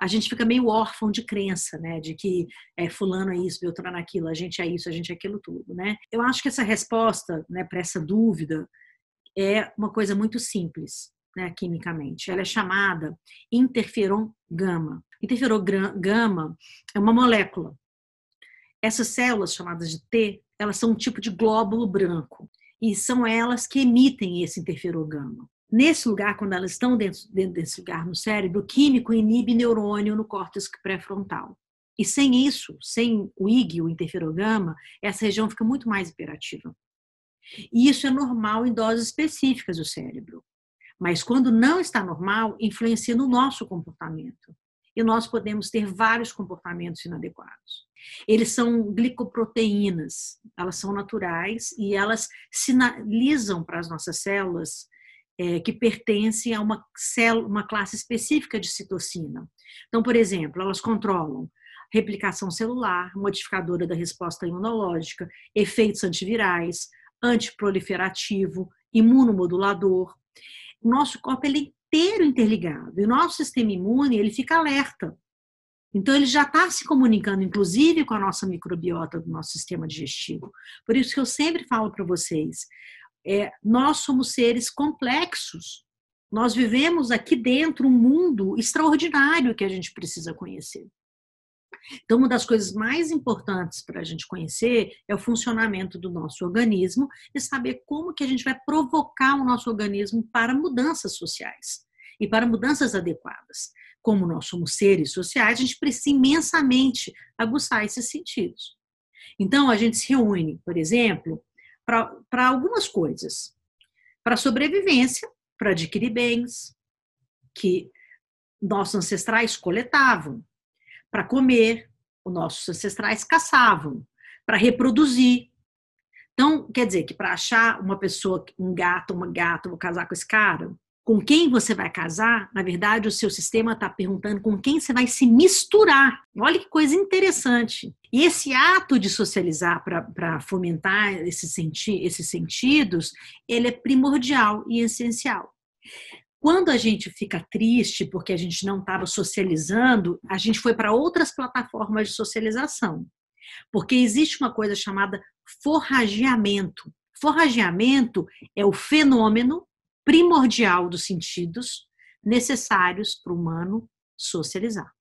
a gente fica meio órfão de crença, né? De que é, fulano é isso, Beltrano é aquilo, a gente é isso, a gente é aquilo tudo, né? Eu acho que essa resposta, né, para essa dúvida é uma coisa muito simples, né, quimicamente. Ela é chamada interferon gama. Interferon gama é uma molécula. Essas células chamadas de T, elas são um tipo de glóbulo branco e são elas que emitem esse interferon gama. Nesse lugar, quando elas estão dentro, dentro desse lugar no cérebro, o químico inibe neurônio no córtex pré-frontal. E sem isso, sem o IG, o interferogama, essa região fica muito mais hiperativa. E isso é normal em doses específicas do cérebro. Mas quando não está normal, influencia no nosso comportamento. E nós podemos ter vários comportamentos inadequados. Eles são glicoproteínas, elas são naturais e elas sinalizam para as nossas células é, que pertencem a uma, célula, uma classe específica de citocina. Então, por exemplo, elas controlam replicação celular, modificadora da resposta imunológica, efeitos antivirais, antiproliferativo, imunomodulador. O nosso corpo ele é inteiro interligado e o nosso sistema imune ele fica alerta. Então ele já está se comunicando, inclusive, com a nossa microbiota do nosso sistema digestivo. Por isso que eu sempre falo para vocês, é, nós somos seres complexos. Nós vivemos aqui dentro um mundo extraordinário que a gente precisa conhecer. Então, uma das coisas mais importantes para a gente conhecer é o funcionamento do nosso organismo e saber como que a gente vai provocar o nosso organismo para mudanças sociais e para mudanças adequadas. Como nós somos seres sociais, a gente precisa imensamente aguçar esses sentidos. Então, a gente se reúne, por exemplo, para algumas coisas. Para sobrevivência, para adquirir bens que nossos ancestrais coletavam. Para comer, os nossos ancestrais caçavam. Para reproduzir. Então, quer dizer que para achar uma pessoa, um gato, uma gata, vou casar com esse cara, com quem você vai casar, na verdade, o seu sistema está perguntando com quem você vai se misturar. Olha que coisa interessante. E esse ato de socializar para fomentar esse senti esses sentidos, ele é primordial e essencial. Quando a gente fica triste porque a gente não estava socializando, a gente foi para outras plataformas de socialização. Porque existe uma coisa chamada forrageamento. Forrageamento é o fenômeno primordial dos sentidos necessários para o humano socializar.